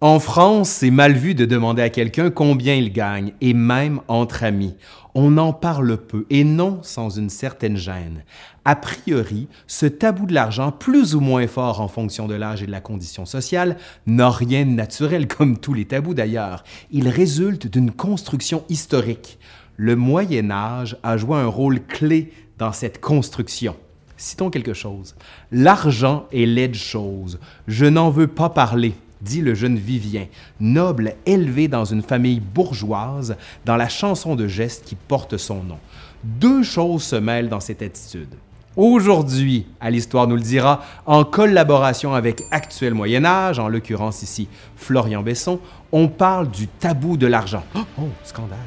En France, c'est mal vu de demander à quelqu'un combien il gagne, et même entre amis. On en parle peu, et non sans une certaine gêne. A priori, ce tabou de l'argent, plus ou moins fort en fonction de l'âge et de la condition sociale, n'a rien de naturel, comme tous les tabous d'ailleurs. Il résulte d'une construction historique. Le Moyen Âge a joué un rôle clé dans cette construction. Citons quelque chose. L'argent est laide chose. Je n'en veux pas parler dit le jeune Vivien, noble élevé dans une famille bourgeoise, dans la chanson de geste qui porte son nom. Deux choses se mêlent dans cette attitude. Aujourd'hui, à l'Histoire nous le dira, en collaboration avec Actuel Moyen Âge, en l'occurrence ici Florian Besson, on parle du tabou de l'argent. Oh, oh scandale!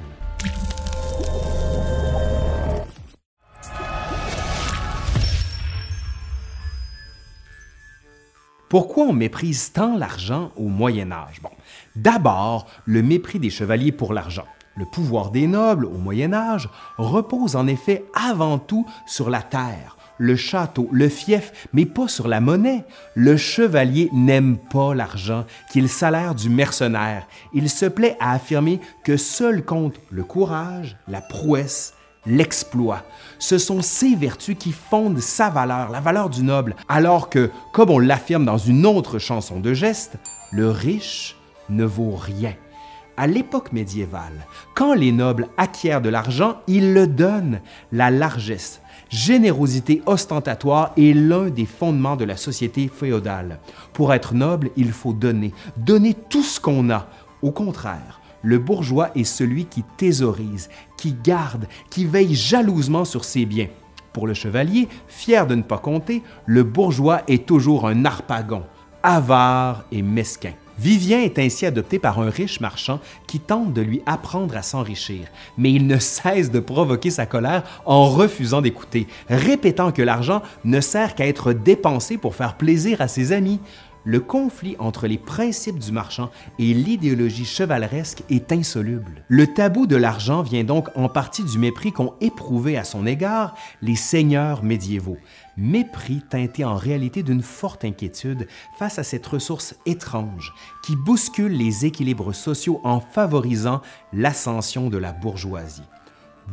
Pourquoi on méprise tant l'argent au Moyen Âge? Bon, d'abord, le mépris des chevaliers pour l'argent. Le pouvoir des nobles au Moyen Âge repose en effet avant tout sur la terre, le château, le fief, mais pas sur la monnaie. Le chevalier n'aime pas l'argent, qu'il salaire du mercenaire. Il se plaît à affirmer que seul compte le courage, la prouesse l'exploit. Ce sont ces vertus qui fondent sa valeur, la valeur du noble, alors que, comme on l'affirme dans une autre chanson de geste, le riche ne vaut rien. À l'époque médiévale, quand les nobles acquièrent de l'argent, ils le donnent. La largesse, générosité ostentatoire est l'un des fondements de la société féodale. Pour être noble, il faut donner, donner tout ce qu'on a. Au contraire, le bourgeois est celui qui thésaurise, qui garde, qui veille jalousement sur ses biens. Pour le chevalier, fier de ne pas compter, le bourgeois est toujours un harpagon, avare et mesquin. Vivien est ainsi adopté par un riche marchand qui tente de lui apprendre à s'enrichir, mais il ne cesse de provoquer sa colère en refusant d'écouter, répétant que l'argent ne sert qu'à être dépensé pour faire plaisir à ses amis le conflit entre les principes du marchand et l'idéologie chevaleresque est insoluble. Le tabou de l'argent vient donc en partie du mépris qu'ont éprouvé à son égard les seigneurs médiévaux. Mépris teinté en réalité d'une forte inquiétude face à cette ressource étrange qui bouscule les équilibres sociaux en favorisant l'ascension de la bourgeoisie.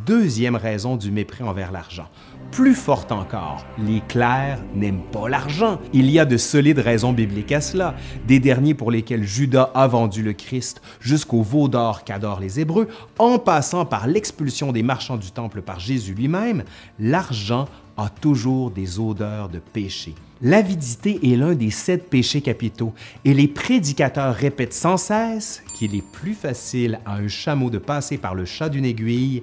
Deuxième raison du mépris envers l'argent. Plus forte encore, les clercs n'aiment pas l'argent. Il y a de solides raisons bibliques à cela, des derniers pour lesquels Judas a vendu le Christ jusqu'au veau d'or qu'adorent les Hébreux, en passant par l'expulsion des marchands du temple par Jésus lui-même, l'argent a toujours des odeurs de péché. L'avidité est l'un des sept péchés capitaux et les prédicateurs répètent sans cesse qu'il est plus facile à un chameau de passer par le chat d'une aiguille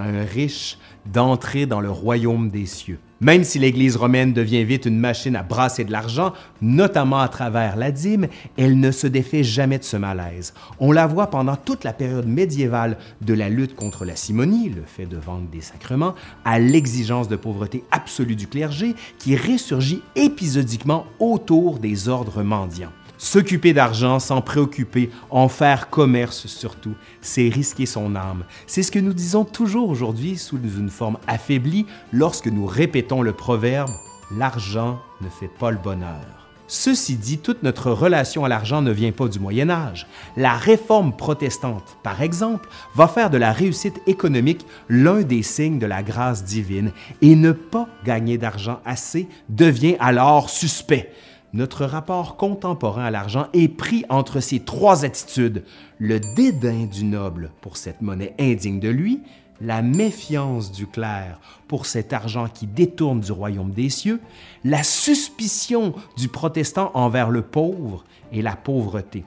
un riche d'entrer dans le royaume des cieux. Même si l'Église romaine devient vite une machine à brasser de l'argent, notamment à travers la dîme, elle ne se défait jamais de ce malaise. On la voit pendant toute la période médiévale de la lutte contre la simonie, le fait de vendre des sacrements, à l'exigence de pauvreté absolue du clergé qui ressurgit épisodiquement autour des ordres mendiants. S'occuper d'argent sans préoccuper, en faire commerce surtout, c'est risquer son âme. C'est ce que nous disons toujours aujourd'hui sous une forme affaiblie lorsque nous répétons le proverbe ⁇ L'argent ne fait pas le bonheur ⁇ Ceci dit, toute notre relation à l'argent ne vient pas du Moyen Âge. La réforme protestante, par exemple, va faire de la réussite économique l'un des signes de la grâce divine et ne pas gagner d'argent assez devient alors suspect notre rapport contemporain à l'argent est pris entre ces trois attitudes, le dédain du noble pour cette monnaie indigne de lui, la méfiance du clerc pour cet argent qui détourne du royaume des cieux, la suspicion du protestant envers le pauvre et la pauvreté.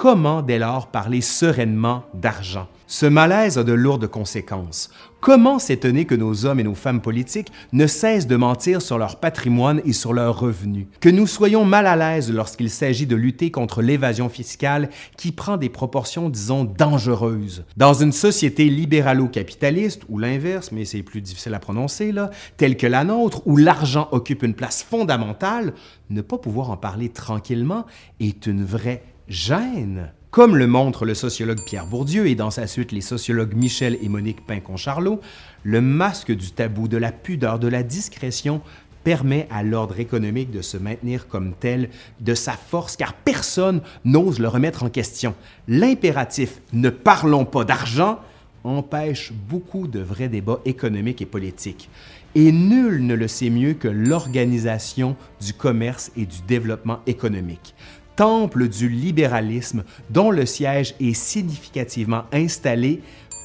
Comment dès lors parler sereinement d'argent Ce malaise a de lourdes conséquences. Comment s'étonner que nos hommes et nos femmes politiques ne cessent de mentir sur leur patrimoine et sur leurs revenus? Que nous soyons mal à l'aise lorsqu'il s'agit de lutter contre l'évasion fiscale qui prend des proportions, disons, dangereuses. Dans une société libéralo-capitaliste, ou l'inverse, mais c'est plus difficile à prononcer, là, telle que la nôtre, où l'argent occupe une place fondamentale, ne pas pouvoir en parler tranquillement est une vraie gêne. Comme le montre le sociologue Pierre Bourdieu et dans sa suite les sociologues Michel et Monique Pincon-Charlot, le masque du tabou, de la pudeur, de la discrétion permet à l'ordre économique de se maintenir comme tel de sa force car personne n'ose le remettre en question. L'impératif ne parlons pas d'argent empêche beaucoup de vrais débats économiques et politiques. Et nul ne le sait mieux que l'Organisation du commerce et du développement économique, temple du libéralisme dont le siège est significativement installé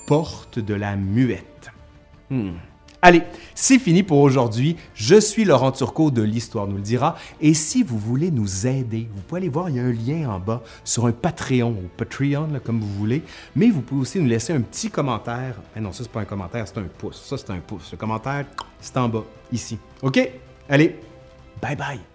porte de la muette. Hmm. Allez, c'est fini pour aujourd'hui. Je suis Laurent Turcot de l'Histoire nous le dira. Et si vous voulez nous aider, vous pouvez aller voir, il y a un lien en bas sur un Patreon ou Patreon, comme vous voulez. Mais vous pouvez aussi nous laisser un petit commentaire. Non, ça, c'est pas un commentaire, c'est un pouce. Ça, c'est un pouce. Le commentaire, c'est en bas, ici. OK? Allez, bye bye.